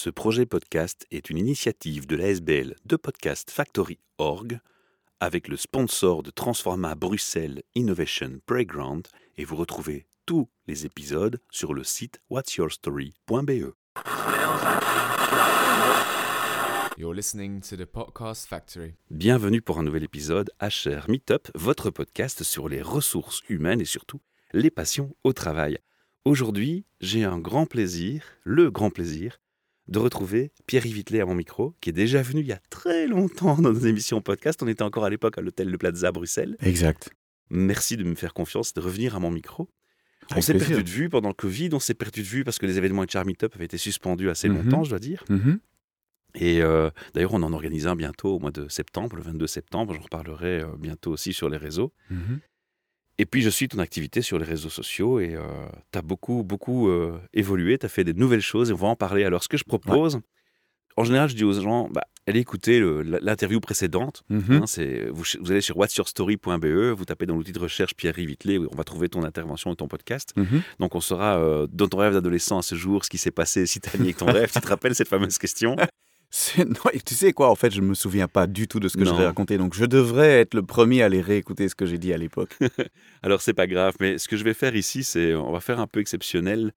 Ce projet podcast est une initiative de l'ASBL de Podcast Factory Org avec le sponsor de Transforma Bruxelles Innovation Playground et vous retrouvez tous les épisodes sur le site whatsyourstory.be. You're listening to the Podcast Factory. Bienvenue pour un nouvel épisode HR Meetup, votre podcast sur les ressources humaines et surtout les passions au travail. Aujourd'hui, j'ai un grand plaisir, le grand plaisir, de retrouver Pierre-Yves Vittelet à mon micro, qui est déjà venu il y a très longtemps dans nos émissions podcast. On était encore à l'époque à l'hôtel de Plaza Bruxelles. Exact. Merci de me faire confiance, de revenir à mon micro. on s'est perdu de vue pendant le Covid, on s'est perdu de vue parce que les événements HR Meetup avaient été suspendus assez Mhm. longtemps, je dois dire. Mhm. Et euh, d'ailleurs, on en organise un bientôt au mois de septembre, le 22 septembre. J'en reparlerai euh, bientôt aussi sur les réseaux. Mhm. Et puis, je suis ton activité sur les réseaux sociaux et tu as beaucoup, beaucoup euh, évolué. Tu as fait des nouvelles choses et on va en parler. Alors, ce que je propose, en général, je dis aux gens, bah, allez écouter l'interview précédente. Mhm. Hein, vous, allez sur whatsyourstory.be, vous tapez dans l'outil de recherche Pierre-Yves Vittelet, on va trouver ton intervention et ton podcast. Mhm. Donc, on saura euh, dans ton rêve d'adolescent à ce jour ce qui s'est passé, si tu as avec ton rêve. Tu te rappelles cette fameuse question? non, tu sais quoi, en fait, je me souviens pas du tout de ce que vais raconter, donc je devrais être le premier à aller réécouter ce que j'ai dit à l'époque. Alors c'est pas grave, mais ce que je vais faire ici, c'est on va faire un peu exceptionnel.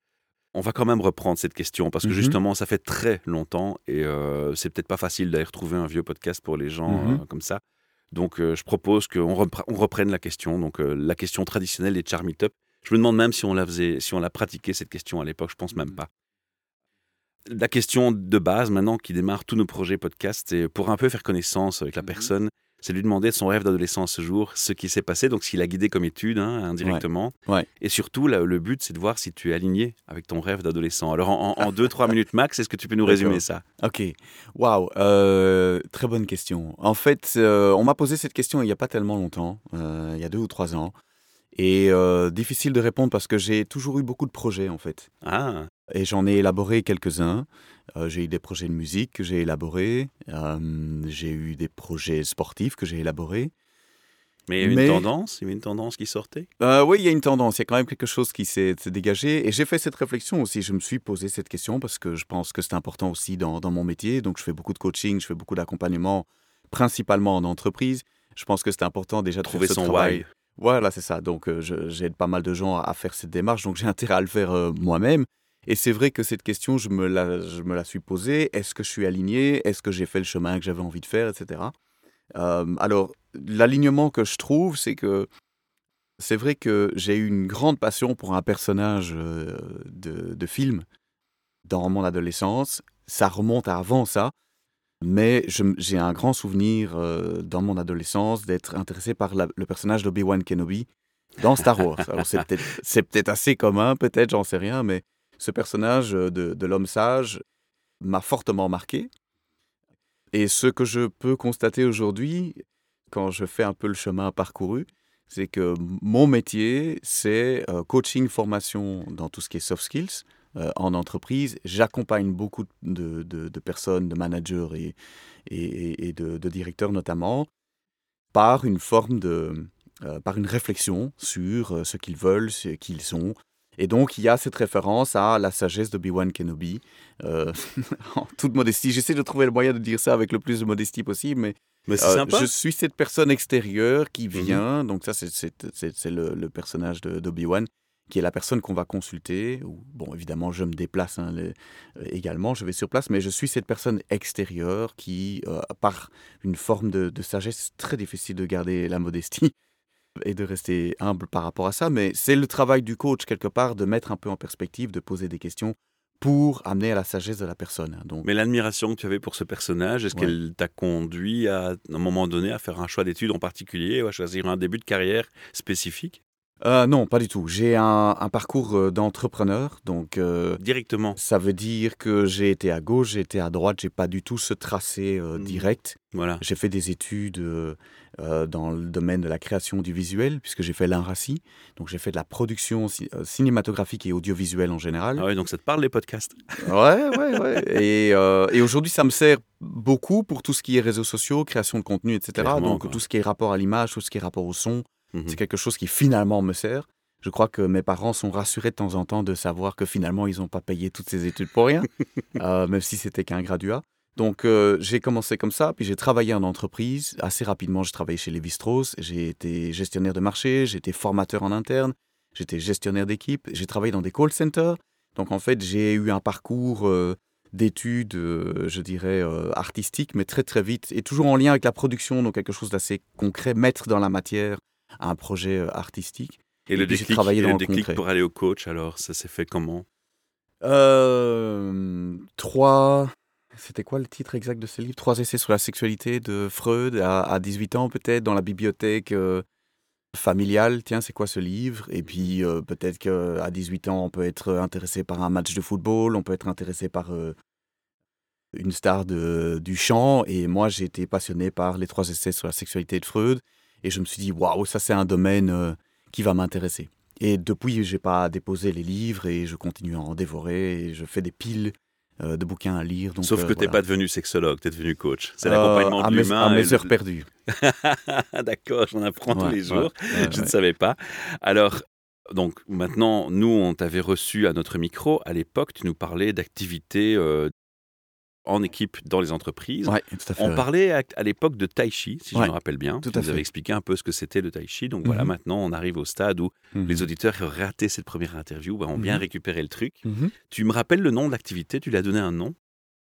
On va quand même reprendre cette question parce que Mhm. justement, ça fait très longtemps et euh, c'est peut-être pas facile d'aller retrouver un vieux podcast pour les gens Mhm. euh, comme ça. Donc euh, je propose qu'on repre- on reprenne la question, donc euh, la question traditionnelle des char meetup. Je me demande même si on la faisait, si on l'a pratiqué cette question à l'époque. Je pense même Mhm. pas. La question de base maintenant qui démarre tous nos projets podcast, c'est pour un peu faire connaissance avec la Mhm. personne, c'est lui demander de son rêve d'adolescent à ce jour, ce qui s'est passé, donc ce qu'il a guidé comme étude hein, indirectement. Ouais. Et surtout, là, le but, c'est de voir si tu es aligné avec ton rêve d'adolescent. Alors, en 2-3 minutes max, est-ce que tu peux nous résumer ça? Ok, waouh, euh, très bonne question. En fait, euh, on m'a posé cette question il n'y a pas tellement longtemps, euh, il y a deux ou trois ans, et euh, difficile de répondre parce que j'ai toujours eu beaucoup de projets en fait. Ah, Et j'en ai élaboré quelques-uns. Euh, j'ai eu des projets de musique que j'ai élaborés. Euh, j'ai eu des projets sportifs que j'ai élaborés. mais il y a Mais- une tendance, il y avait une tendance qui sortait? Euh, oui, il y a une tendance. Il y a quand même quelque chose qui s'est dégagé. Et j'ai fait cette réflexion aussi. Je me suis posé cette question parce que je pense que c'est important aussi dans, dans mon métier. Donc, je fais beaucoup de coaching, je fais beaucoup d'accompagnement, principalement en entreprise. Je pense que c'est important déjà de Trouver son travail. why. Voilà, c'est ça. Donc, euh, j'aide pas mal de gens à, à faire cette démarche. Donc, j'ai intérêt à le faire euh, moi-même. Et c'est vrai que cette question, je me la, je me la suis posée. Est-ce que je suis aligné? Est-ce que j'ai fait le chemin que j'avais envie de faire, etc. Euh, alors, l'alignement que je trouve, c'est que c'est vrai que j'ai eu une grande passion pour un personnage euh, de, de film dans mon adolescence. Ça remonte à avant ça. Mais j'ai un grand souvenir euh, dans mon adolescence d'être intéressé par le personnage d'Obi-Wan Kenobi dans Star Wars. Alors c'est peut-être peut-être assez commun, peut-être, j'en sais rien, mais ce personnage euh, de, l'homme sage m'a fortement marqué. Et ce que je peux constater aujourd'hui, quand je fais un peu le chemin parcouru, c'est que mon métier, c'est euh, coaching, formation dans tout ce qui est soft skills euh, en entreprise. J'accompagne beaucoup de, personnes, de managers et, de, directeurs notamment, par une forme de, par une réflexion sur ce qu'ils veulent, ce qu'ils sont. Et donc, il y a cette référence à la sagesse de Obi-Wan Kenobi. Euh, en toute modestie, j'essaie de trouver le moyen de dire ça avec le plus de modestie possible, mais Mais c'est euh, sympa. Je suis cette personne extérieure qui Mhm. vient, donc ça c'est- le, le personnage d'Obi-Wan, qui est la personne qu'on va consulter. Ou, bon, évidemment, je me déplace hein, euh, également, je vais sur place, mais je suis cette personne extérieure qui, euh, par une forme de, de sagesse, très difficile de garder la modestie et de rester humble par rapport à ça, mais c'est le travail du coach quelque part de mettre un peu en perspective, de poser des questions pour amener à la sagesse de la personne. hein. Donc, Mais l'admiration que tu avais pour ce personnage, est-ce Ouais. qu'elle t'a conduit à, à un moment donné à faire un choix d'études en particulier ou à choisir un début de carrière spécifique? Euh, non, pas du tout. J'ai un, un parcours euh, d'entrepreneur, donc euh, Directement. ça veut dire que j'ai été à gauche, j'ai été à droite, j'ai pas du tout ce tracé euh, Mhm. direct. Voilà. J'ai fait des études dans le domaine de la création du visuel, puisque j'ai fait l'INRACI, donc j'ai fait de la production ci- cinématographique et audiovisuelle en général. Ah ouais, donc ça te parle les podcasts? Ouais, ouais, ouais. Et, et aujourd'hui, ça me sert beaucoup pour tout ce qui est réseaux sociaux, création de contenu, etc. Clairement, Donc quoi. tout ce qui est rapport à l'image, tout ce qui est rapport au son, Mhm. c'est quelque chose qui finalement me sert. Je crois que mes parents sont rassurés de temps en temps de savoir que finalement, ils n'ont pas payé toutes ces études pour rien, euh, même si c'était qu'un graduat. Donc, euh, j'ai commencé comme ça, puis j'ai travaillé en entreprise. Assez rapidement, j'ai travaillé chez Lévi-Strauss. J'ai été gestionnaire de marché, j'ai été formateur en interne, j'étais gestionnaire d'équipe, j'ai travaillé dans des call centers. Donc, en fait, j'ai eu un parcours euh, d'études, je dirais, artistiques, mais très, très vite, et toujours en lien avec la production, donc quelque chose d'assez concret, mettre dans la matière un projet euh, artistique. Et le puis, j'ai déclic, travaillé et dans le le déclic concret. pour aller au coach, alors, ça s'est fait comment? Euh, trois. C'était quoi le titre exact de ce livre? Trois essais sur la sexualité de Freud à, à 18 ans, peut-être, dans la bibliothèque euh, familiale. Tiens, c'est quoi ce livre? Et puis, euh, peut-être qu'à 18 ans, on peut être intéressé par un match de football, on peut être intéressé par une star de, du chant. Et moi, j'ai été passionné par les trois essais sur la sexualité de Freud. Et je me suis dit, waouh, ça, c'est un domaine euh, qui va m'intéresser. Et depuis, j'ai pas déposé les livres et je continue à en dévorer et je fais des piles euh, de bouquins à lire. Donc, Sauf euh, que t'es voilà. pas devenu sexologue, t'es devenu coach. C'est Euh, l'accompagnement de l'humain. À mes le- heures perdues. D'accord, j'en apprends tous les jours. ouais, Je ne savais pas. Alors, donc maintenant, nous, on t'avait reçu à notre micro. À l'époque, tu nous parlais d'activités euh, en équipe dans les entreprises. Ouais, tout à fait. On ouais. parlait à, à l'époque de tai chi, si je me rappelle bien. tout tu à nous fait. avais expliqué un peu ce que c'était le tai chi. Donc voilà, Mhm. maintenant, on arrive au stade où Mhm. les auditeurs qui auraient raté cette première interview bah, ont bien Mhm. récupéré le truc. Tu me rappelles le nom de l'activité? Tu lui as donné un nom?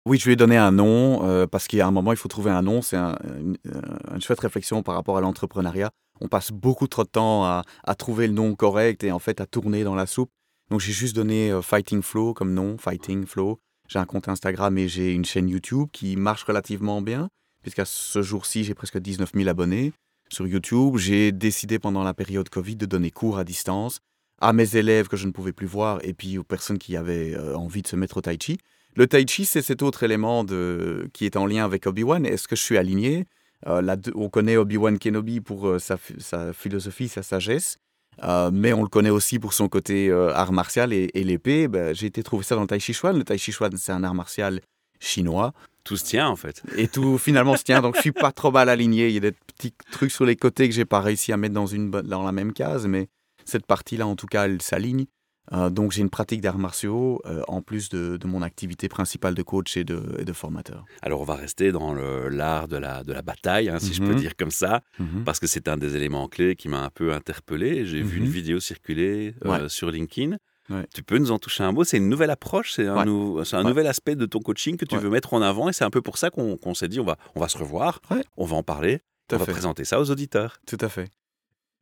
Oui, je lui ai donné un nom euh, parce a un moment, il faut trouver un nom. C'est un- une, euh, une chouette réflexion par rapport à l'entrepreneuriat. On passe beaucoup trop de temps à, à trouver le nom correct et en fait à tourner dans la soupe. Donc j'ai juste donné euh, Fighting Flow comme nom, Fighting Flow. J'ai un compte Instagram et j'ai une chaîne YouTube qui marche relativement bien, puisqu'à ce jour-ci, j'ai presque 19 000 abonnés sur YouTube. J'ai décidé pendant la période Covid de donner cours à distance à mes élèves que je ne pouvais plus voir et puis aux personnes qui avaient euh, envie de se mettre au tai chi. Le tai chi, c'est cet autre élément qui est en lien avec Obi-Wan. Est-ce que je suis aligné? Euh, On connaît Obi-Wan Kenobi pour euh, sa philosophie, sa sagesse, euh, mais on le connaît aussi pour son côté euh, art martial et, et l'épée. Ben, J'ai été trouver ça dans le Tai Chi Chuan. Le Tai Chi Chuan, c'est un art martial chinois. Tout se tient en fait. Et tout finalement se tient, donc je suis pas trop mal aligné. Il y a des petits trucs sur les côtés que j'ai pas réussi à mettre dans, une, dans la même case, mais cette partie-là, en tout cas, elle s'aligne. Euh, donc j'ai une pratique d'arts martiaux euh, en plus de, de mon activité principale de coach et de, et de formateur. Alors on va rester dans l'art de la, de la bataille, hein, si je peux Mhm. dire comme ça, parce que c'est un des éléments clés qui m'a un peu interpellé. J'ai vu Mhm. une vidéo circuler euh, Ouais. sur LinkedIn. Ouais. Tu peux nous en toucher un mot? C'est une nouvelle approche, c'est un, Ouais. nou- c'est un Ouais. nouvel aspect de ton coaching que tu veux mettre en avant et c'est un peu pour ça qu'on s'est dit on va, on va se revoir, on va en parler, Tout on va fait. présenter ça aux auditeurs. Tout à fait.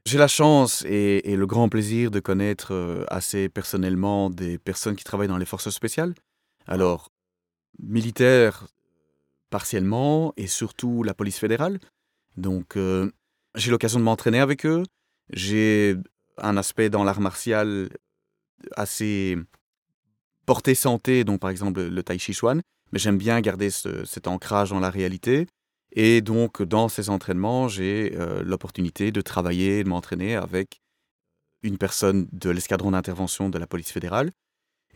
J'ai la chance et, le grand plaisir de connaître euh, assez personnellement des personnes qui travaillent dans les forces spéciales. Alors, militaires partiellement et surtout la police fédérale. Donc, euh, j'ai l'occasion de m'entraîner avec eux. J'ai un aspect dans l'art martial assez porté santé, donc par exemple le tai chi chuan, mais j'aime bien garder ce- cet ancrage dans la réalité. Et donc, dans ces entraînements, j'ai euh, l'opportunité de travailler, de m'entraîner avec une personne de l'escadron d'intervention de la police fédérale.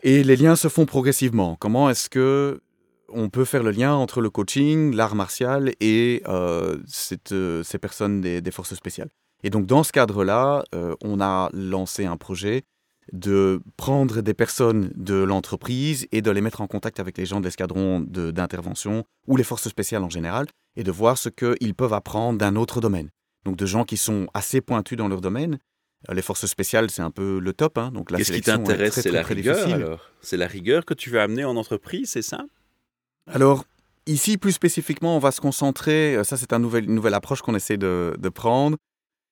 Et les liens se font progressivement. Comment est-ce que on peut faire le lien entre le coaching, l'art martial et euh, euh, ces personnes des, des forces spéciales? Et donc, dans ce cadre-là, on a lancé un projet de prendre des personnes de l'entreprise et de les mettre en contact avec les gens de l'escadron d'intervention ou les forces spéciales en général et de voir ce qu'ils peuvent apprendre d'un autre domaine. Donc de gens qui sont assez pointus dans leur domaine. Euh, Les forces spéciales, c'est un peu le top. hein, donc la Qu'est-ce qui t'intéresse? C'est la très rigueur difficile. alors C'est la rigueur que tu veux amener en entreprise, c'est ça? Alors, ici, plus spécifiquement, on va se concentrer, euh, ça c'est une nouvelle approche qu'on essaie de, de prendre,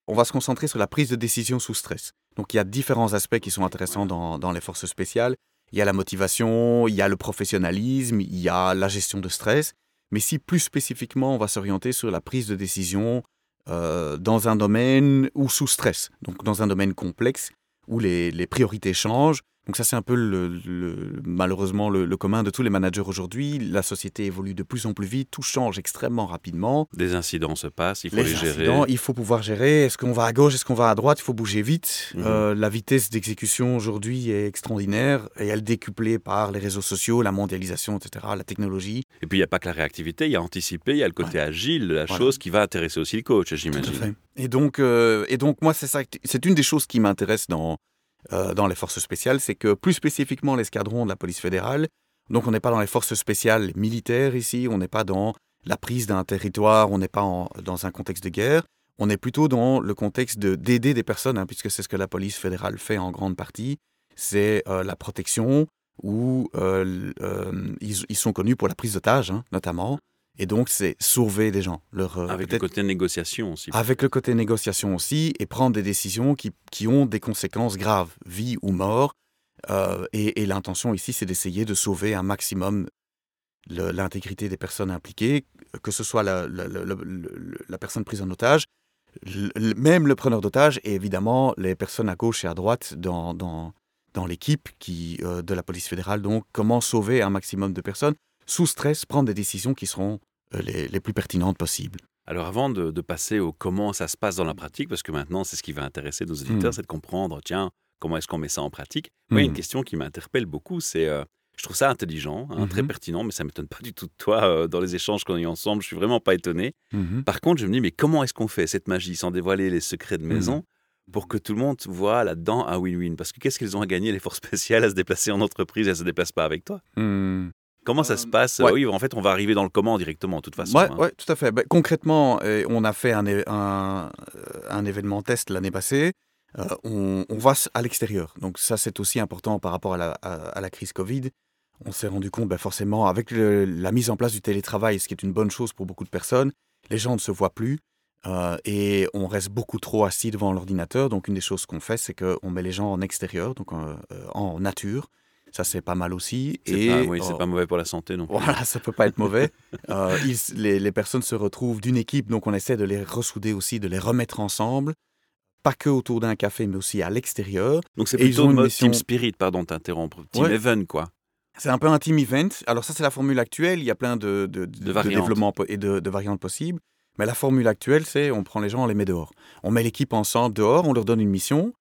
on va se concentrer sur la prise de décision sous stress. Donc il y a différents aspects qui sont intéressants dans, dans les forces spéciales. Il y a la motivation, il y a le professionnalisme, il y a la gestion de stress. Mais si plus spécifiquement, on va s'orienter sur la prise de décision euh, dans un domaine ou sous stress, donc dans un domaine complexe où les, les priorités changent. Donc ça, c'est un peu le, le- malheureusement le, le commun de tous les managers aujourd'hui. La société évolue de plus en plus vite, tout change extrêmement rapidement. Des incidents se passent, il faut les, Les gérer. incidents, il faut pouvoir gérer. Est-ce qu'on va à gauche, est-ce qu'on va à droite? Il faut bouger vite. Mhm. Euh, la vitesse d'exécution aujourd'hui est extraordinaire et elle est décuplée par les réseaux sociaux, la mondialisation, etc., la technologie. Et puis il n'y a pas que la réactivité, il y a anticipé, il y a le côté agile de la Voilà. chose qui va intéresser aussi le coach, j'imagine. Et donc, euh, et donc moi, c'est ça. C'est une des choses qui m'intéresse dans euh, dans les forces spéciales, c'est que plus spécifiquement l'escadron de la police fédérale, donc on n'est pas dans les forces spéciales militaires ici, on n'est pas dans la prise d'un territoire, on n'est pas dans un contexte de guerre, on est plutôt dans le contexte de- d'aider des personnes, hein, puisque c'est ce que la police fédérale fait en grande partie, c'est euh, la protection, où euh, ils sont connus pour la prise d'otages, hein, notamment, et donc c'est sauver des gens. Leur, euh, Avec le côté négociation aussi. avec le côté négociation aussi, et prendre des décisions qui, qui ont des conséquences graves, vie ou mort. Euh, et et l'intention ici, c'est d'essayer de sauver un maximum l'intégrité des personnes impliquées, que ce soit la, la- la- la- personne prise en otage, même le preneur d'otage, et évidemment les personnes à gauche et à droite dans, dans, dans l'équipe qui, euh, de la police fédérale. Donc, comment sauver un maximum de personnes? Sous stress, prendre des décisions qui seront euh, les, les plus pertinentes possibles. Alors avant de, de passer au comment ça se passe dans la pratique, parce que maintenant c'est ce qui va intéresser nos auditeurs, Mm. c'est de comprendre, tiens, comment est-ce qu'on met ça en pratique. Moi, une Mhm. question qui m'interpelle beaucoup, c'est, euh, je trouve ça intelligent, hein, très Mhm. pertinent, mais ça m'étonne pas du tout de toi euh, dans les échanges qu'on a eu ensemble. Je suis vraiment pas étonné. Mhm. Par contre, je me dis, mais comment est-ce qu'on fait cette magie sans dévoiler les secrets de maison pour que tout le monde voit là-dedans un win-win? Parce que qu'est-ce qu'ils ont à gagner, les forces spéciales, à se déplacer en entreprise et à se déplacent pas avec toi? Hmm. Comment ça se Euh, passe? ouais. Oui, en fait, on va arriver dans le comment directement, de toute façon. Ouais, hein. ouais, tout à fait. Ben, concrètement, euh, on a fait un, é- un, euh, un événement test l'année passée. Euh, on, on va à l'extérieur. Donc ça, c'est aussi important par rapport à la, à, à la crise Covid. On s'est rendu compte, ben, forcément, avec le- la mise en place du télétravail, ce qui est une bonne chose pour beaucoup de personnes, les gens ne se voient plus euh, et on reste beaucoup trop assis devant l'ordinateur. Donc une des choses qu'on fait, c'est qu'on met les gens en extérieur, donc en nature. Ça, c'est pas mal aussi. Et pas, oui, c'est euh, pas mauvais pour la santé non plus. voilà, ça peut pas être mauvais. Euh, ils- les, les personnes se retrouvent d'une équipe, donc on essaie de les ressouder aussi, de les remettre ensemble, pas que autour d'un café, mais aussi à l'extérieur. Donc c'est plutôt une mode mission- Team Spirit, pardon t'interrompre. Team Ouais. Even, quoi. C'est un peu un team event. Alors ça, c'est la formule actuelle. Il y a plein de, de, de- de développements et de, de variantes possibles. Mais la formule actuelle, c'est on prend les gens, on les met dehors. On met l'équipe ensemble dehors, on leur donne une mission.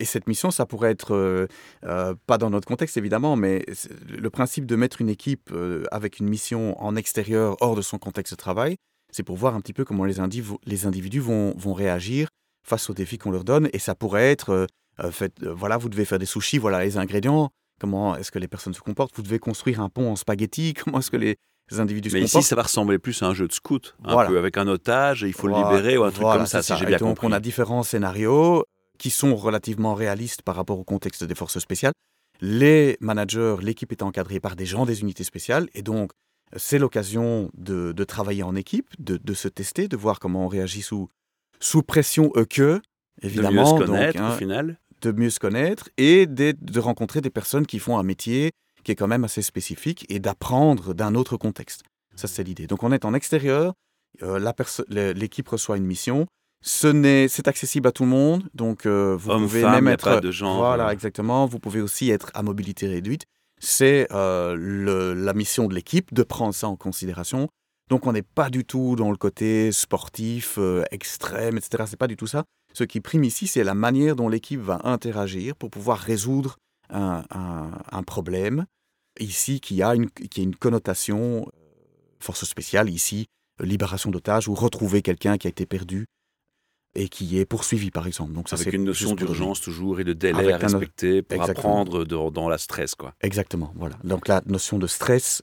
Et cette mission, ça pourrait être, euh, euh, pas dans notre contexte évidemment, mais le principe de mettre une équipe euh, avec une mission en extérieur, hors de son contexte de travail, c'est pour voir un petit peu comment les, indiv- les individus vont, vont réagir face aux défis qu'on leur donne. Et ça pourrait être, faites- voilà, vous devez faire des sushis, voilà les ingrédients, comment est-ce que les personnes se comportent, vous devez construire un pont en spaghetti, comment est-ce que les individus Mais se ici, comportent? ça va ressembler plus à un jeu de scout, un Voilà. peu avec un otage, et il faut Voilà, le libérer ou un truc voilà, comme ça, si j'ai Et bien donc, compris. on a différents scénarios qui sont relativement réalistes par rapport au contexte des forces spéciales. Les managers, l'équipe est encadrée par des gens des unités spéciales, et donc c'est l'occasion de, de travailler en équipe, de, de se tester, de voir comment on réagit sous, sous pression eux que, de évidemment. mieux se donc, connaître hein, au final. de mieux se connaître et de, de rencontrer des personnes qui font un métier qui est quand même assez spécifique et d'apprendre d'un autre contexte. Ça, c'est l'idée. Donc, on est en extérieur, euh, l'équipe reçoit une mission. Ce c'est accessible à tout le monde, donc euh, vous Homme, pouvez femme, même être. pas de genre, Voilà, euh. exactement. Vous pouvez aussi être à mobilité réduite. C'est euh, la mission de l'équipe de prendre ça en considération. Donc, on n'est pas du tout dans le côté sportif, euh, extrême, etc. C'est pas du tout ça. Ce qui prime ici, c'est la manière dont l'équipe va interagir pour pouvoir résoudre un, un- un problème. Ici, qui a une, qui a une connotation force spéciale, ici, libération d'otages ou retrouver quelqu'un qui a été perdu et qui est poursuivi, par exemple. Donc, ça, Avec une notion pour d'urgence toujours et de délai Avec à un- respecter pour Exactement. apprendre de- dans la stress, quoi. Exactement, voilà. Donc, la notion de stress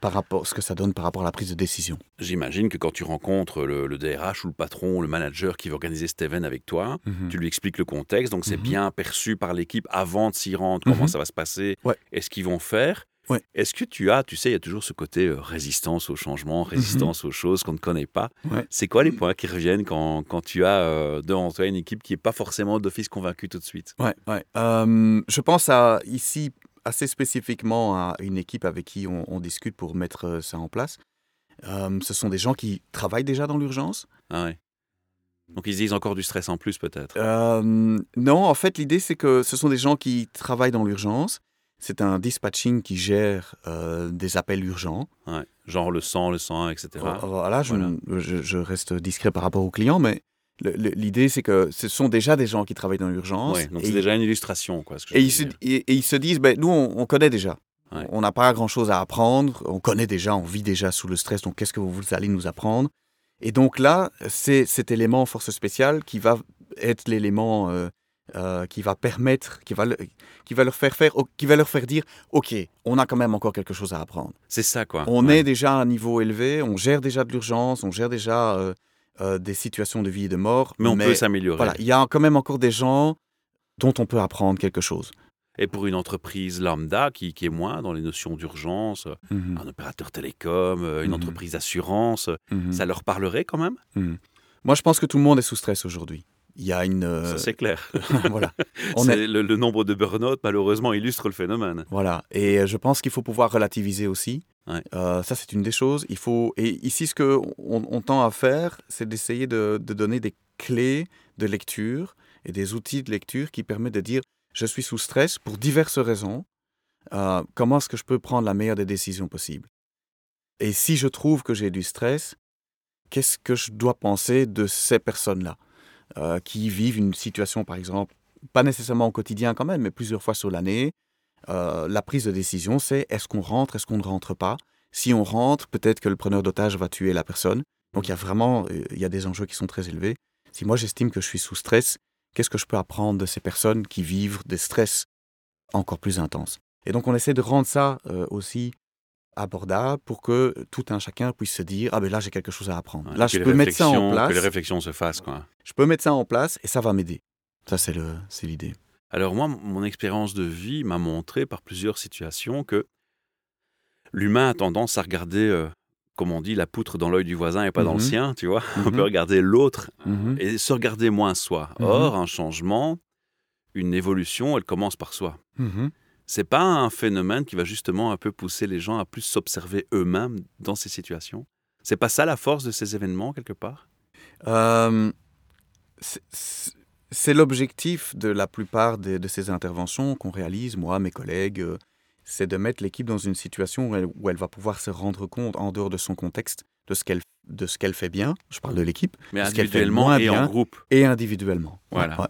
par rapport, ce que ça donne par rapport à la prise de décision. J'imagine que quand tu rencontres le, le DRH ou le patron, le manager qui va organiser cet événement avec toi, tu lui expliques le contexte, donc c'est Mhm. bien perçu par l'équipe avant de s'y rendre, comment Mhm. ça va se passer? Ouais. et ce qu'ils vont faire? Ouais. Est-ce que tu as, tu sais, il y a toujours ce côté euh, résistance au changement, résistance aux choses qu'on ne connaît pas. Mhm. Ouais. C'est quoi les points qui reviennent quand, quand tu as euh, devant toi une équipe qui n'est pas forcément d'office convaincue tout de suite? Ouais, ouais. Euh, je pense à ici assez spécifiquement à une équipe avec qui on, on discute pour mettre euh, ça en place. Ce sont des gens qui travaillent déjà dans l'urgence. Ah ouais. Donc ils se disent encore du stress en plus peut-être. Non, en fait, l'idée c'est que ce sont des gens qui travaillent dans l'urgence. C'est un dispatching qui gère euh, des appels urgents. Ouais. Genre le sang, le sang, etc. Voilà, je, Voilà. je- je reste discret par rapport aux clients, mais l'idée c'est que ce sont déjà des gens qui travaillent dans l'urgence. Ouais, donc c'est déjà une illustration. Quoi, ce que je Et ils, se, dire. et, et ils se disent, ben, nous, on, on connaît déjà. Ouais. On n'a pas grand-chose à apprendre. On connaît déjà, on vit déjà sous le stress. Donc, qu'est-ce que vous allez nous apprendre? Et donc là, c'est cet élément force spéciale qui va être l'élément euh, euh, qui va permettre, qui va, le- qui va leur faire faire, qui va leur faire dire, ok, on a quand même encore quelque chose à apprendre. C'est ça, quoi. On Ouais. est déjà à un niveau élevé, on gère déjà de l'urgence, on gère déjà euh, euh, des situations de vie et de mort. Mais on peut s'améliorer. Voilà, il y a quand même encore des gens dont on peut apprendre quelque chose. Et pour une entreprise lambda qui, qui est moins dans les notions d'urgence, Mhm, un opérateur télécom, une Mhm. entreprise d'assurance, mhm, ça leur parlerait quand même? Moi, je pense que tout le monde est sous stress aujourd'hui. Il y a une. euh, Ça, c'est clair. voilà. On C'est est- le, le nombre de burn-out, malheureusement, illustre le phénomène. Voilà. Et euh, je pense qu'il faut pouvoir relativiser aussi. Ouais. Euh, ça, c'est une des choses. Il faut. Et ici, ce que on, on tend à faire, c'est d'essayer de, de donner des clés de lecture et des outils de lecture qui permettent de dire je suis sous stress pour diverses raisons. Euh, comment est-ce que je peux prendre la meilleure des décisions possibles? Et si je trouve que j'ai du stress, qu'est-ce que je dois penser de ces personnes-là? Euh, qui vivent une situation, par exemple, pas nécessairement au quotidien quand même, mais plusieurs fois sur l'année. Euh, la prise de décision, c'est est-ce qu'on rentre, est-ce qu'on ne rentre pas? Si on rentre, peut-être que le preneur d'otage va tuer la personne. Donc il y a vraiment euh, il y a des enjeux qui sont très élevés. Si moi j'estime que je suis sous stress, qu'est-ce que je peux apprendre de ces personnes qui vivent des stress encore plus intenses? Et donc on essaie de rendre ça aussi abordable pour que tout un chacun puisse se dire ah ben là j'ai quelque chose à apprendre. Ouais, là je peux mettre ça en réflexions- Que les place. réflexions se fassent, quoi. Je peux mettre ça en place et ça va m'aider. Ça c'est le c'est l'idée. Alors moi, mon expérience de vie m'a montré par plusieurs situations que l'humain a tendance à regarder, euh, comme on dit, la poutre dans l'œil du voisin et pas dans le Mhm. sien, tu vois. On Mhm. peut regarder l'autre Mhm. et se regarder moins soi. Or, un changement, une évolution, elle commence par soi. C'est pas un phénomène qui va justement un peu pousser les gens à plus s'observer eux-mêmes dans ces situations? C'est pas ça la force de ces événements quelque part? Euh, c'est- l'objectif de la plupart de ces interventions qu'on réalise, moi, mes collègues, euh, c'est de mettre l'équipe dans une situation où elle, où elle va pouvoir se rendre compte, en dehors de son contexte, de ce qu'elle de ce qu'elle fait bien. Je parle de l'équipe. Mais Ce qu'elle fait moins et en bien. groupe. Et individuellement. Voilà. Ouais.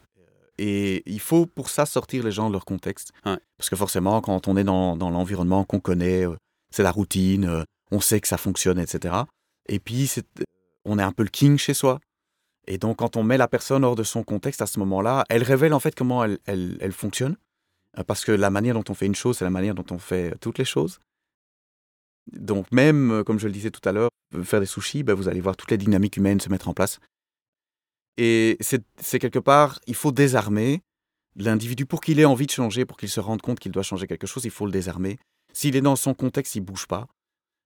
Et il faut pour ça sortir les gens de leur contexte. Ouais. Parce que forcément, quand on est dans, dans l'environnement qu'on connaît, euh, c'est la routine, euh, on sait que ça fonctionne, etc. Et puis, c'est- on est un peu le king chez soi. Et donc, quand on met la personne hors de son contexte à ce moment-là, elle révèle en fait comment elle, elle, elle fonctionne. Euh, Parce que la manière dont on fait une chose, c'est la manière dont on fait toutes les choses. Donc, même, comme je le disais tout à l'heure, faire des sushis, ben, vous allez voir toutes les dynamiques humaines se mettre en place. Et c'est quelque part, il faut désarmer l'individu pour qu'il ait envie de changer, pour qu'il se rende compte qu'il doit changer quelque chose, il faut le désarmer. S'il est dans son contexte, il bouge pas,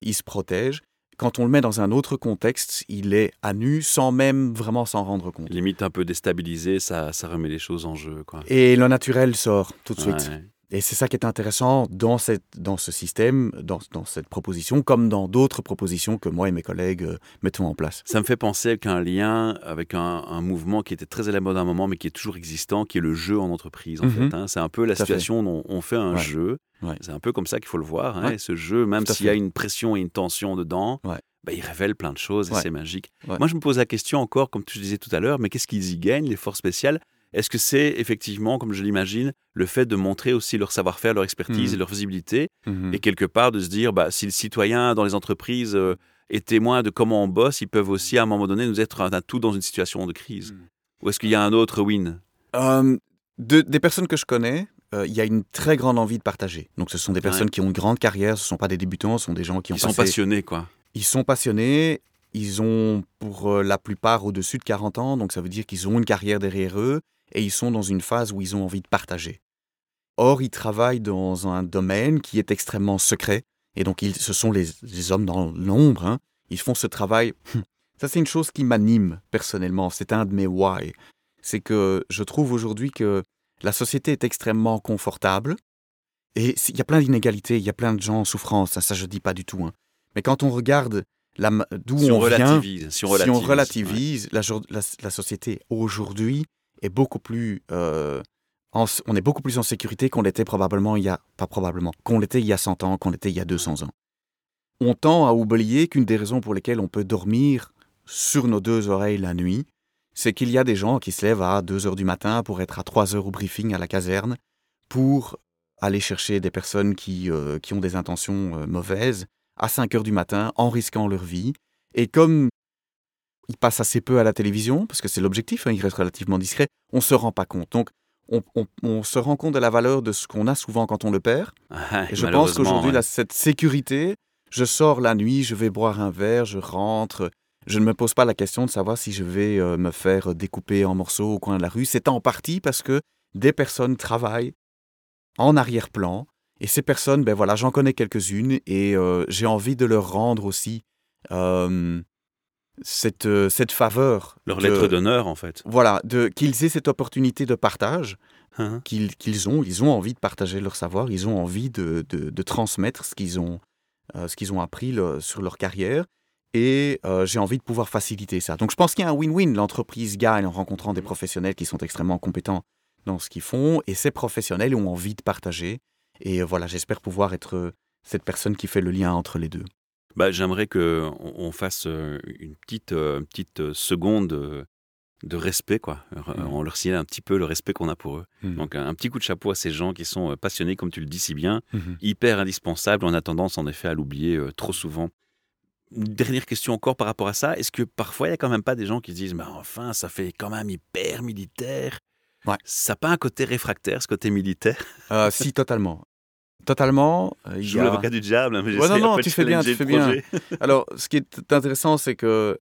il se protège. Quand on le met dans un autre contexte, il est à nu sans même vraiment s'en rendre compte. Limite un peu déstabilisé, ça, ça remet les choses en jeu. Quoi. Et le naturel sort tout de suite. Et c'est ça qui est intéressant dans, cette, dans ce système, dans, dans cette proposition, comme dans d'autres propositions que moi et mes collègues euh, mettons en place. Ça me fait penser qu'un lien avec un, un mouvement qui était très à la mode à un moment, mais qui est toujours existant, qui est le jeu en entreprise. En Mhm. fait, hein. C'est un peu la situation dont on fait un Ouais. jeu. Ouais. C'est un peu comme ça qu'il faut le voir. hein. Ouais. Et ce jeu, même s'il y a une pression et une tension dedans, bah, il révèle plein de choses et c'est magique. Moi, je me pose la question encore, comme tu disais tout à l'heure, mais qu'est-ce qu'ils y gagnent, les forces spéciales Est-ce que c'est effectivement, comme je l'imagine, le fait de montrer aussi leur savoir-faire, leur expertise Mhm. et leur visibilité Mhm. et quelque part de se dire, bah, si le citoyen dans les entreprises euh, est témoin de comment on bosse, ils peuvent aussi à un moment donné nous être un tout dans une situation de crise. Mm. Ou est-ce qu'il y a un autre win? Euh, de- des personnes que je connais, euh, il y a une très grande envie de partager. Donc, ce sont des personnes qui ont une grande carrière, ce ne sont pas des débutants, ce sont des gens qui ont Ils sont passionnés, quoi. Ils sont passionnés, ils ont pour euh, la plupart au-dessus de 40 ans, donc ça veut dire qu'ils ont une carrière derrière eux et ils sont dans une phase où ils ont envie de partager. Or, ils travaillent dans un domaine qui est extrêmement secret et donc ils, ce sont les, les hommes dans l'ombre. hein. Ils font ce travail. Ça, c'est une chose qui m'anime personnellement. C'est un de mes why. C'est que je trouve aujourd'hui que la société est extrêmement confortable et il y a plein d'inégalités, il y a plein de gens en souffrance. Ça, ça je dis pas du tout. hein. Mais quand on regarde d'où Si on, on, vient, relativise, si on relativise, si on relativise, la, jour- la- la société aujourd'hui est beaucoup plus, euh, en on est beaucoup plus en sécurité qu'on l'était probablement il y a, pas probablement, qu'on l'était il y a 100 ans, qu'on l'était il y a 200 ans. On tend à oublier qu'une des raisons pour lesquelles on peut dormir sur nos deux oreilles la nuit, c'est qu'il y a des gens qui se lèvent à 2 heures du matin pour être à 3 heures au briefing à la caserne, pour aller chercher des personnes qui, euh, qui ont des intentions euh, mauvaises à 5 heures du matin en risquant leur vie. Et comme ils passent assez peu à la télévision, parce que c'est l'objectif, hein, ils restent relativement discrets, on ne se rend pas compte. Donc, on, on- on se rend compte de la valeur de ce qu'on a souvent quand on le perd. Ah, Et je pense qu'aujourd'hui, ouais. cette sécurité, je sors la nuit, je vais boire un verre, je rentre. Je ne me pose pas la question de savoir si je vais euh, me faire découper en morceaux au coin de la rue. C'est en partie parce que des personnes travaillent en arrière-plan. Et ces personnes, ben voilà, j'en connais quelques-unes et euh, j'ai envie de leur rendre aussi euh, cette, euh, cette faveur. Leur de- lettre d'honneur, en fait. Voilà, de, qu'ils aient cette opportunité de partage Hein? qu'ils qu'ils ont. Ils ont envie de partager leur savoir, ils ont envie de, de- de transmettre ce qu'ils ont, euh, ce qu'ils ont appris le- sur leur carrière. Et euh, j'ai envie de pouvoir faciliter ça. Donc je pense qu'il y a un win-win. L'entreprise gagne en rencontrant des professionnels qui sont extrêmement compétents dans ce qu'ils font. Et ces professionnels ont envie de partager. Et voilà, j'espère pouvoir être cette personne qui fait le lien entre les deux. Bah, J'aimerais qu'on on fasse une petite, petite seconde de respect, quoi. Mhm. On leur signale un petit peu le respect qu'on a pour eux. Mhm. Donc un, un petit coup de chapeau à ces gens qui sont passionnés, comme tu le dis si bien, Mhm. hyper indispensables. On a tendance en effet à l'oublier euh, trop souvent. Une dernière question encore par rapport à ça. Est-ce que parfois il n'y a quand même pas des gens qui se disent, mais enfin, ça fait quand même hyper militaire Ouais. Ça n'a pas un côté réfractaire, ce côté militaire? Euh, si, totalement. Totalement. euh, Je joue a- l'avocat du diable. hein, mais Ouais, non, non, tu fais bien, tu fais bien. Alors, ce qui est intéressant, c'est que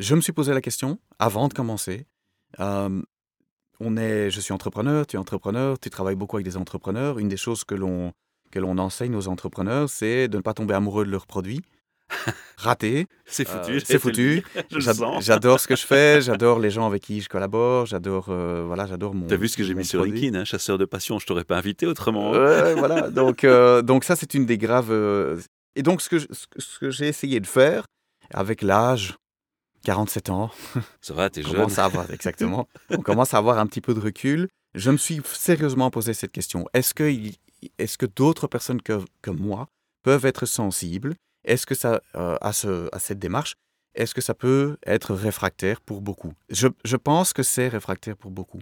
je me suis posé la question avant de commencer. Euh, on est, je suis entrepreneur, tu es entrepreneur, tu travailles beaucoup avec des entrepreneurs. Une des choses que l'on que l'on enseigne aux entrepreneurs, c'est de ne pas tomber amoureux de leurs produits. Raté, C'est foutu. Euh, j'allais c'est foutu. J'adore ce que je fais, j'adore les gens avec qui je collabore, j'adore, euh, voilà, j'adore mon. T'as vu ce que j'ai mis sur. LinkedIn, hein, chasseur de passion. Je t'aurais pas invité autrement. Ouais, voilà. Donc, euh, donc ça, c'est une des graves. euh, Et donc, ce que, je- ce que- j'ai essayé de faire, avec l'âge, 47 ans, Ça va, t'es on jeune. commence à avoir, exactement, on commence à avoir un petit peu de recul. Je me suis sérieusement posé cette question. Est-ce que, est-ce que d'autres personnes que, que moi peuvent être sensibles Est-ce que ça, euh, à, ce, à cette démarche, est-ce que ça peut être réfractaire pour beaucoup? Je, je pense que c'est réfractaire pour beaucoup.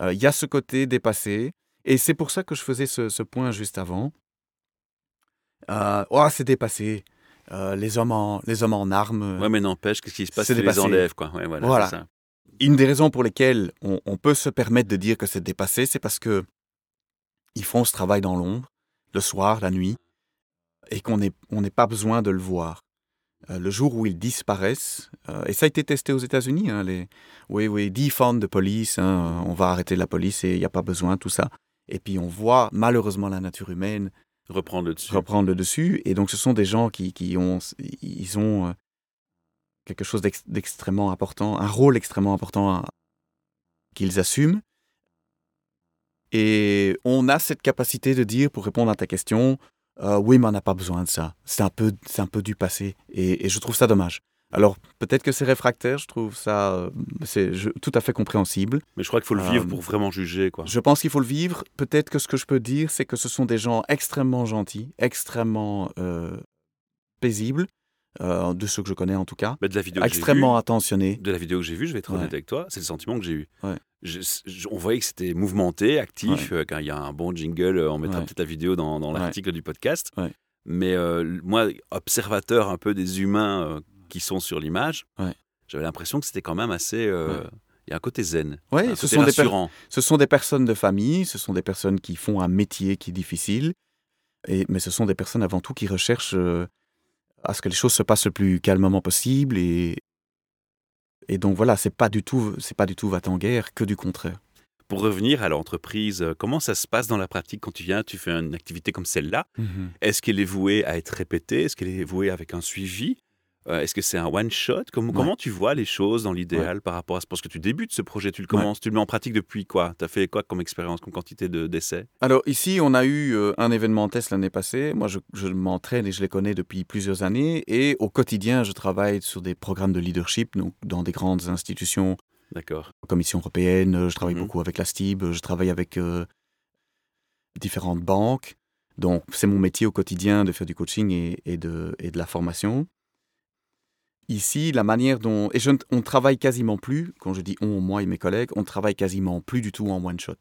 Euh, Il y a ce côté dépassé, et c'est pour ça que je faisais ce, ce point juste avant. Euh, oh, c'est dépassé. Euh, les, hommes en, les hommes en armes. Ouais, mais n'empêche, qu'est-ce qui se passe C'est les enlèves, quoi? Ouais, voilà, Voilà. c'est ça. Une des raisons pour lesquelles on, on peut se permettre de dire que c'est dépassé, c'est parce que ils font ce travail dans l'ombre, le soir, la nuit, et qu'on on n'est pas besoin de le voir. Euh, le jour où ils disparaissent, euh, et ça a été testé aux États-Unis, hein, les, oui, oui, defund de police, hein, on va arrêter la police et il n'y a pas besoin, tout ça. Et puis on voit malheureusement la nature humaine Reprendre le dessus. reprendre le dessus. Et donc, ce sont des gens qui, qui ont, ils ont euh, quelque chose d'ex- d'extrêmement important, un rôle extrêmement important à- qu'ils assument. Et on a cette capacité de dire, pour répondre à ta question, euh, oui, mais on n'a pas besoin de ça. C'est un peu, c'est un peu du passé. Et, et je trouve ça dommage. Alors, peut-être que c'est réfractaire, je trouve ça euh, c'est tout à fait compréhensible. Mais je crois qu'il faut le Euh, vivre pour vraiment juger, quoi. Je pense qu'il faut le vivre. Peut-être que ce que je peux dire, c'est que ce sont des gens extrêmement gentils, extrêmement euh, paisibles, euh, de ceux que je connais en tout cas, Mais de la vidéo extrêmement vue- attentionnés. de la vidéo que j'ai vue, je vais être Ouais. honnête avec toi, c'est le sentiment que j'ai eu. Ouais. Je- je- on voyait que c'était mouvementé, actif. euh, Quand il y a un bon jingle, euh, on mettra Ouais. peut-être la vidéo dans, dans Ouais. l'article du podcast. Ouais. Mais euh, moi, observateur un peu des humains qui sont sur l'image, Ouais. j'avais l'impression que c'était quand même assez. Ouais. Il y a un côté zen, Ouais, un ce sont, des ce sont des personnes de famille, ce sont des personnes qui font un métier qui est difficile, et, mais ce sont des personnes avant tout qui recherchent euh, à ce que les choses se passent le plus calmement possible. Et, et donc voilà, c'est pas du tout, c'est pas du tout va-t-en-guerre, que du contraire. Pour revenir à l'entreprise, euh, comment ça se passe dans la pratique quand tu viens, tu fais une activité comme celle-là? Est-ce qu'elle est vouée à être répétée? Est-ce qu'elle est vouée avec un suivi? Euh, Est-ce que c'est un one-shot comment, Ouais. comment tu vois les choses dans l'idéal par rapport à ce? Parce que tu débutes ce projet, tu le commences, tu le mets en pratique depuis quoi? Tu as fait quoi comme expérience, comme quantité de- d'essais? Alors ici, on a eu euh, un événement test l'année passée. Moi, je, je m'entraîne et je les connais depuis plusieurs années. Et au quotidien, je travaille sur des programmes de leadership, donc dans des grandes institutions, D'accord. Commission européenne. euh, Je travaille Mhm. beaucoup avec la STIB. Je travaille avec euh, différentes banques. Donc, c'est mon métier au quotidien de faire du coaching et, et de, et de la formation. Ici, la manière dont... Et je, on travaille quasiment plus, quand je dis on, moi et mes collègues, on travaille quasiment plus du tout en one-shot.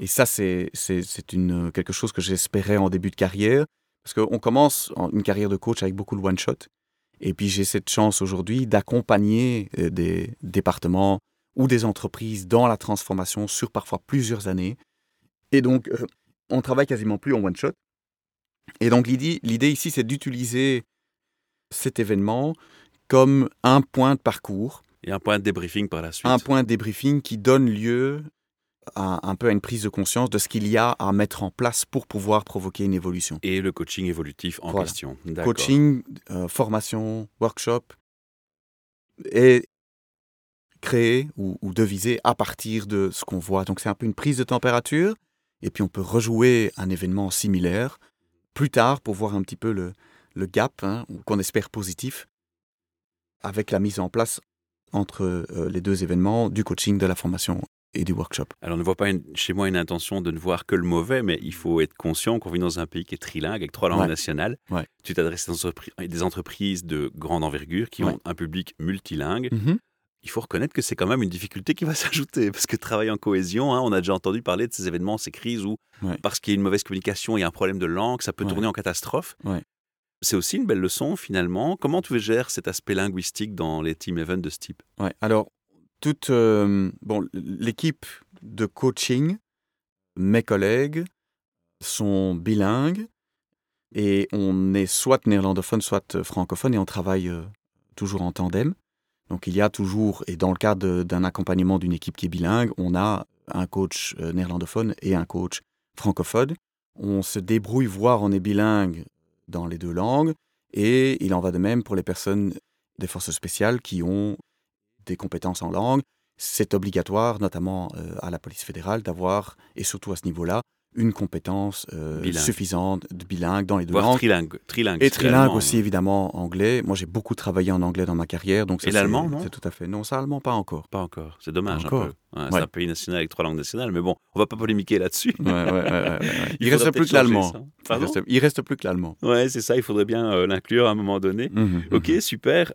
Et ça, c'est quelque chose que j'espérais en début de carrière, parce qu'on commence en- une carrière de coach avec beaucoup de one-shot. Et puis, j'ai cette chance aujourd'hui d'accompagner euh, des départements ou des entreprises dans la transformation sur parfois plusieurs années. Et donc, euh, on travaille quasiment plus en one shot. Et donc, l'idée ici, c'est d'utiliser cet événement comme un point de parcours, Et un point de débriefing par la suite. un point de débriefing qui donne lieu à, un peu à une prise de conscience de ce qu'il y a à mettre en place pour pouvoir provoquer une évolution. Et le coaching évolutif en Voilà. question. Coaching, euh, formation, workshop est créé ou, ou devisé à partir de ce qu'on voit. Donc c'est un peu une prise de température et puis on peut rejouer un événement similaire plus tard pour voir un petit peu le, le gap hein, qu'on espère positif avec la mise en place entre euh, les deux événements du coaching, de la formation et du workshop. Alors, ne vois pas une- chez moi une intention de ne voir que le mauvais, mais il faut être conscient qu'on vit dans un pays qui est trilingue, avec trois langues Ouais. nationales. Ouais. Tu t'adresses à des entrepri- des entreprises de grande envergure qui Ouais. ont un public multilingue. Il faut reconnaître que c'est quand même une difficulté qui va s'ajouter, parce que travailler en cohésion, hein, on a déjà entendu parler de ces événements, ces crises où, parce qu'il y a une mauvaise communication, il y a un problème de langue, ça peut tourner en catastrophe. C'est aussi une belle leçon, finalement. Comment tu gères cet aspect linguistique dans les team events de ce type? Ouais, alors, toute, euh, bon, l'équipe de coaching, mes collègues sont bilingues et on est soit néerlandophone, soit euh, francophone et on travaille euh, toujours en tandem. Donc il y a toujours, et dans le cadre d'un accompagnement d'une équipe qui est bilingue, on a un coach néerlandophone et un coach francophone. On se débrouille, voire on est bilingue dans les deux langues. Et il en va de même pour les personnes des forces spéciales qui ont des compétences en langue. C'est obligatoire, notamment euh, à la police fédérale, d'avoir, et surtout à ce niveau-là, une compétence euh, Bilingue. suffisante de bilingue dans les deux langues. trilingue. trilingue Et trilingue l'allemand, aussi, hein. évidemment, anglais. Moi, j'ai beaucoup travaillé en anglais dans ma carrière. Donc ça, Et c'est- l'allemand, non C'est tout à fait. Non, ça, allemand, pas encore. Pas encore. C'est dommage un peu. Ouais, C'est un pays national avec trois langues nationales, mais bon, on va pas polémiquer là-dessus. Ouais. Il, faudra reste plus que l'allemand. Il reste, il reste plus que l'allemand. Ouais, c'est ça, il faudrait bien euh, l'inclure à un moment donné. Mhm, Ok, mhm. super.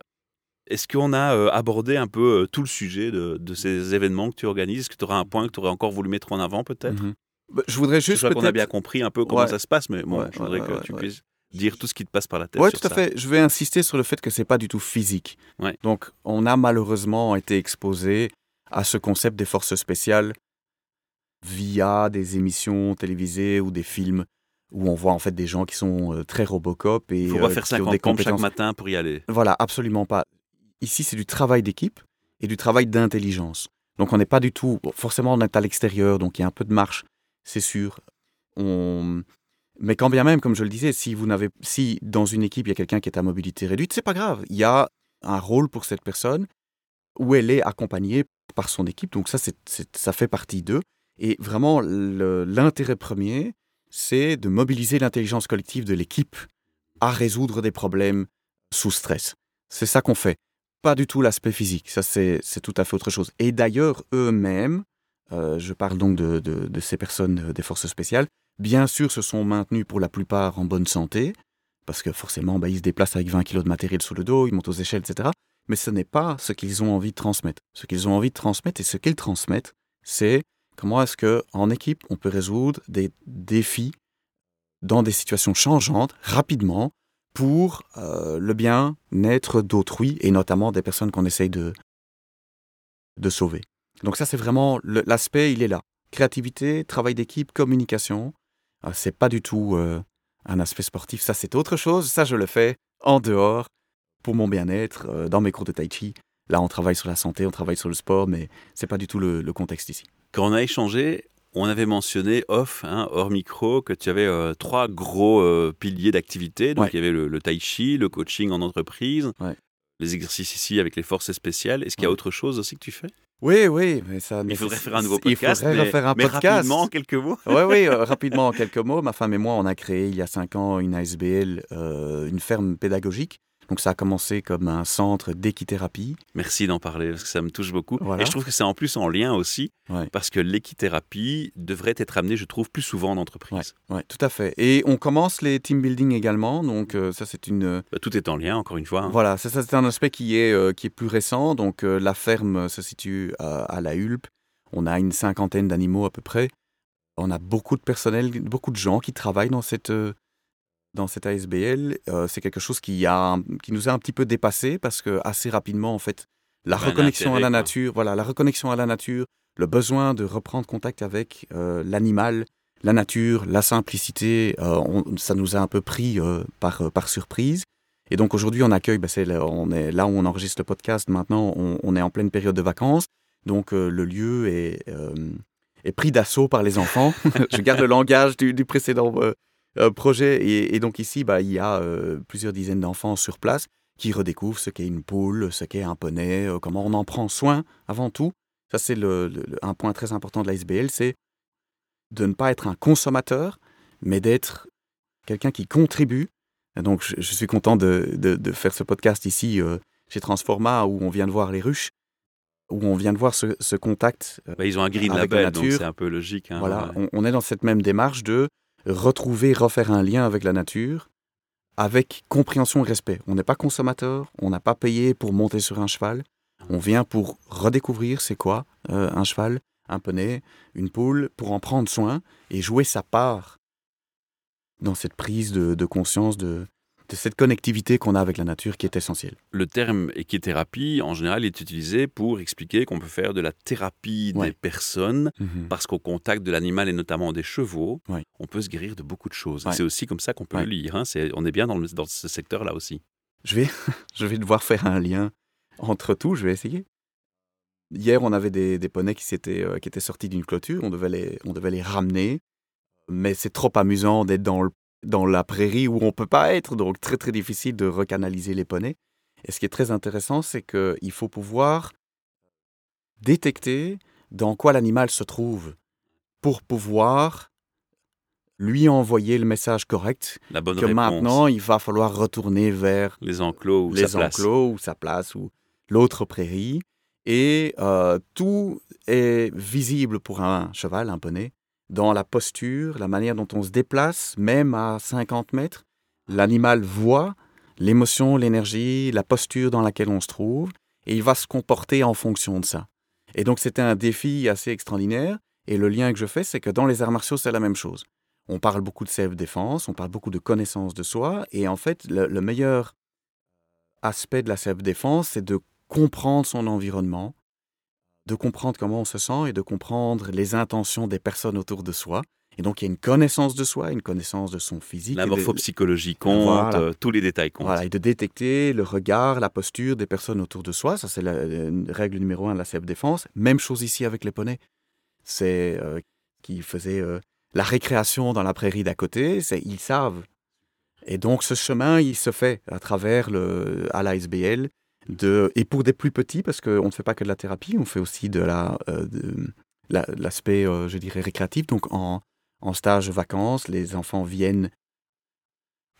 Est-ce qu'on a euh, abordé un peu euh, tout le sujet de, de ces événements que tu organises? Est-ce que tu auras un point que tu aurais encore voulu mettre en avant peut-être? Bah, Je voudrais Je juste sais qu'on a bien compris un peu comment Ouais. ça se passe, mais bon, Ouais, je voudrais que tu puisses dire tout ce qui te passe par la tête. Oui, tout à ça. fait. Je vais insister sur le fait que c'est pas du tout physique. Donc, on a malheureusement été exposé à ce concept des forces spéciales via des émissions télévisées ou des films où on voit en fait des gens qui sont euh, très Robocop et faut euh, pas faire qui ont 50 des pompes chaque compétences. matin pour y aller. Voilà, absolument pas. Ici, c'est du travail d'équipe et du travail d'intelligence. Donc, on n'est pas du tout. bon, forcément, on est à l'extérieur, donc il y a un peu de marche, c'est sûr. Mais quand bien même, comme je le disais, si vous n'avez, si dans une équipe il y a quelqu'un qui est à mobilité réduite, c'est pas grave. Il y a un rôle pour cette personne où elle est accompagnée par son équipe. Donc ça, ça fait partie d'eux. Et vraiment, l'intérêt premier, c'est de mobiliser l'intelligence collective de l'équipe à résoudre des problèmes sous stress. C'est ça qu'on fait. Pas du tout l'aspect physique. Ça, c'est tout à fait autre chose. Et d'ailleurs, eux-mêmes, euh, je parle donc de, ces personnes euh, des forces spéciales, bien sûr, se sont maintenus pour la plupart en bonne santé, parce que forcément, bah, ils se déplacent avec 20 kilos de matériel sous le dos, ils montent aux échelles, etc. Mais ce n'est pas ce qu'ils ont envie de transmettre. Ce qu'ils ont envie de transmettre et ce qu'ils transmettent, c'est comment est-ce que en équipe on peut résoudre des défis dans des situations changeantes rapidement pour euh, le bien-être d'autrui et notamment des personnes qu'on essaye de sauver. Donc ça c'est vraiment l'aspect, il est là. Créativité, travail d'équipe, communication. Euh, c'est pas du tout euh, un aspect sportif, ça c'est autre chose. Ça je le fais en dehors pour mon bien-être, euh, dans mes cours de tai chi. Là on travaille sur la santé, on travaille sur le sport, mais c'est pas du tout le, le contexte ici. Quand on a échangé, on avait mentionné off, hein, hors micro, que tu avais euh, trois gros piliers d'activité. Donc Ouais. il y avait le, le tai chi, le coaching en entreprise, Ouais. les exercices ici avec les forces spéciales. Est-ce qu'il y a Ouais. autre chose aussi que tu fais? Oui, oui, mais ça. mais Il faudrait faire un nouveau il podcast. faudrait mais, refaire un mais podcast. rapidement, en quelques mots. Oui, oui, euh, rapidement en quelques mots. Ma femme et moi, on a créé il y a cinq ans une ASBL, euh, une ferme pédagogique. Donc ça a commencé comme un centre d'équithérapie. Merci d'en parler parce que ça me touche beaucoup. Voilà. Et je trouve que c'est en plus en lien aussi Ouais. parce que l'équithérapie devrait être amenée, je trouve, plus souvent en entreprise. Ouais, tout à fait. Et on commence les team building également. Donc euh, ça, c'est une. Bah, tout est en lien, encore une fois. hein. Voilà, ça, ça, c'est un aspect qui est, euh, qui est plus récent. Donc euh, la ferme se situe à, la Hulpe. On a une cinquantaine d'animaux à peu près. On a beaucoup de personnel, beaucoup de gens qui travaillent dans cette, euh, dans cette ASBL. Euh, c'est quelque chose qui, a, qui nous a un petit peu dépassé parce que assez rapidement, en fait, la un reconnexion à la quoi. nature, voilà, la reconnexion à la nature, le besoin de reprendre contact avec euh, l'animal la nature, la simplicité, euh, on- ça nous a un peu pris par, par surprise. Et donc aujourd'hui, on accueille, bah, on est là où on enregistre le podcast. Maintenant, on, on est en pleine période de vacances. Donc le lieu est, est pris d'assaut par les enfants. Je garde le langage du, du précédent euh, projet. Et, et donc ici, bah, il y a euh, plusieurs dizaines d'enfants sur place qui redécouvrent ce qu'est une poule, ce qu'est un poney, euh, comment on en prend soin avant tout. Ça, c'est le- le- le- un point très important de la SBL, c'est de ne pas être un consommateur, mais d'être quelqu'un qui contribue. Et donc, je, je suis content de, de- de faire ce podcast ici euh, chez Transforma, où on vient de voir les ruches, où on vient de voir ce, ce contact. euh, Bah, ils ont un Avec la label, donc nature. c'est un peu logique. hein, voilà, ouais. on, on est dans cette même démarche de retrouver, refaire un lien avec la nature, avec compréhension et respect. On n'est pas consommateur, on n'a pas payé pour monter sur un cheval. On vient pour redécouvrir c'est quoi euh, un cheval, un poney, une poule, pour en prendre soin et jouer sa part dans cette prise de, de conscience de, de cette connectivité qu'on a avec la nature qui est essentielle. Le terme équithérapie, en général, est utilisé pour expliquer qu'on peut faire de la thérapie Ouais. des personnes parce qu'au contact de l'animal et notamment des chevaux, Ouais. on peut se guérir de beaucoup de choses. Ouais. C'est aussi comme ça qu'on peut le lire. hein. On est bien dans, le- dans ce secteur-là aussi. Je vais, je vais devoir faire un lien entre tout, je vais essayer. Hier, on avait des, des poneys qui, s'étaient, euh, qui étaient sortis d'une clôture, on devait, les, on devait les ramener, mais c'est trop amusant d'être dans, le- dans la prairie où on ne peut pas être, donc très très difficile de recanaliser les poneys. Et ce qui est très intéressant, c'est qu'il faut pouvoir détecter dans quoi l'animal se trouve pour pouvoir lui envoyer le message correct La bonne que réponse. maintenant il va falloir retourner vers les enclos ou les sa place. enclos ou sa place ou l'autre prairie. Et euh, tout est visible pour un cheval, un poney, dans la posture, la manière dont on se déplace, même à 50 mètres. L'animal voit l'émotion, l'énergie, la posture dans laquelle on se trouve, et il va se comporter en fonction de ça. Et donc c'était un défi assez extraordinaire. Et le lien que je fais, c'est que dans les arts martiaux, c'est la même chose. On parle beaucoup de self-défense, on parle beaucoup de connaissance de soi, et en fait, le, le meilleur aspect de la self-défense, c'est de comprendre son environnement, de comprendre comment on se sent et de comprendre les intentions des personnes autour de soi. Et donc, il y a une connaissance de soi, une connaissance de son physique. La de- morphopsychologie compte, Voilà. euh, tous les détails comptent. voilà, et de détecter le regard, la posture des personnes autour de soi. Ça, c'est la euh, règle numéro un de la self-défense. Même chose ici avec les poneys. C'est euh, qui faisait euh, la récréation dans la prairie d'à côté. C'est ils savent. Et donc, ce chemin, il se fait à travers le, à l'ASBL. De, et pour des plus petits, parce qu'on ne fait pas que de la thérapie, on fait aussi de la, euh, la- l'aspect, euh, je dirais, récréatif. Donc, en, en stage vacances, les enfants viennent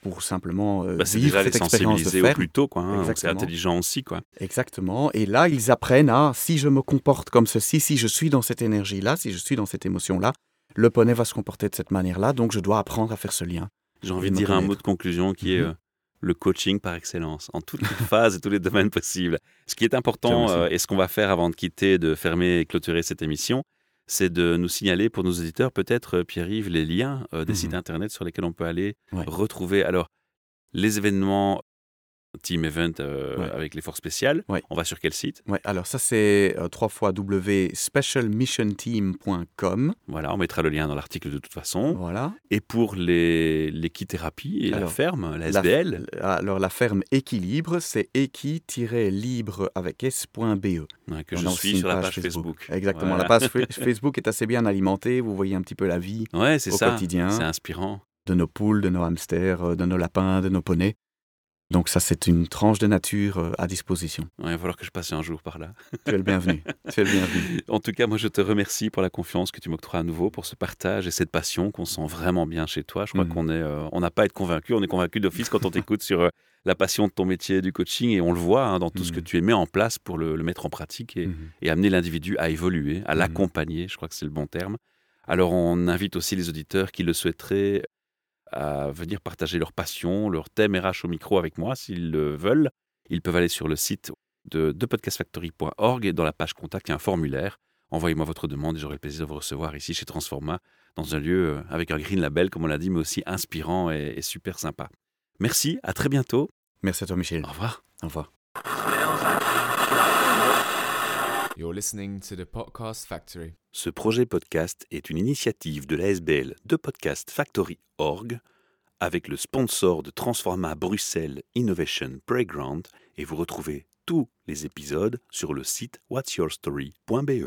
pour simplement euh, Bah, vivre déjà les cette expérience de ferme. plus tôt, quoi. hein. C'est intelligent aussi, quoi. Exactement. Et là, ils apprennent à, si je me comporte comme ceci, si je suis dans cette énergie-là, si je suis dans cette émotion-là, le poney va se comporter de cette manière-là, donc je dois apprendre à faire ce lien. J'ai envie de dire un mot de conclusion qui est Mhm. euh, le coaching par excellence, en toutes les phases et tous les domaines possibles. Ce qui est important, euh, et ce qu'on va faire avant de quitter, de fermer et clôturer cette émission, c'est de nous signaler pour nos auditeurs, peut-être, euh, Pierre-Yves, les liens euh, des Mhm. sites internet sur lesquels on peut aller Ouais. retrouver. Alors, les événements, team event euh, Ouais. avec les forces spéciales, Ouais. on va sur quel site? Ouais, alors ça c'est euh, trois fois www.specialmissionteam.com. Voilà, on mettra le lien dans l'article de toute façon. Voilà. Et pour les- l'équithérapie et la ferme, la La- SBL, alors la ferme Équilibre, c'est équi-libre avec s.be. que je suis sur la page Facebook. Exactement, Voilà. la page fa- Facebook est assez bien alimentée, vous voyez un petit peu la vie au ça. quotidien. C'est inspirant. de nos poules, de nos hamsters, euh, de nos lapins, de nos poneys. Donc ça, c'est une tranche de nature euh, à disposition. Ouais, il va falloir que je passe un jour par là. Tu es le bienvenu. tu es le bienvenu. En tout cas, moi, je te remercie pour la confiance que tu m'octroies à nouveau, pour ce partage et cette passion qu'on sent vraiment bien chez toi. Je crois Mhm. qu'on est, euh, on n'a pas à être convaincu, on est convaincu d'office quand on t'écoute sur euh, la passion de ton métier du coaching et on le voit hein, dans tout ce que Mhm. tu mets en place pour le, le mettre en pratique et, Mhm. et amener l'individu à évoluer, à Mhm. l'accompagner. Je crois que c'est le bon terme. Alors, on invite aussi les auditeurs qui le souhaiteraient à venir partager leur passion, leur thème RH au micro avec moi s'ils le veulent. Ils peuvent aller sur le site de, de podcastfactory.org et dans la page contact, il y a un formulaire. Envoyez-moi votre demande et j'aurai le plaisir de vous recevoir ici chez Transforma, dans un lieu euh, avec un green label, comme on l'a dit, mais aussi inspirant et, et super sympa. Merci, à très bientôt. Merci à toi, Michel. Au revoir. Au revoir. You're listening to the Podcast Factory. Ce projet podcast est une initiative de l'ASBL de Podcast Factory Org avec le sponsor de Transforma Bruxelles Innovation Playground et vous retrouvez tous les épisodes sur le site whatsyourstory.be.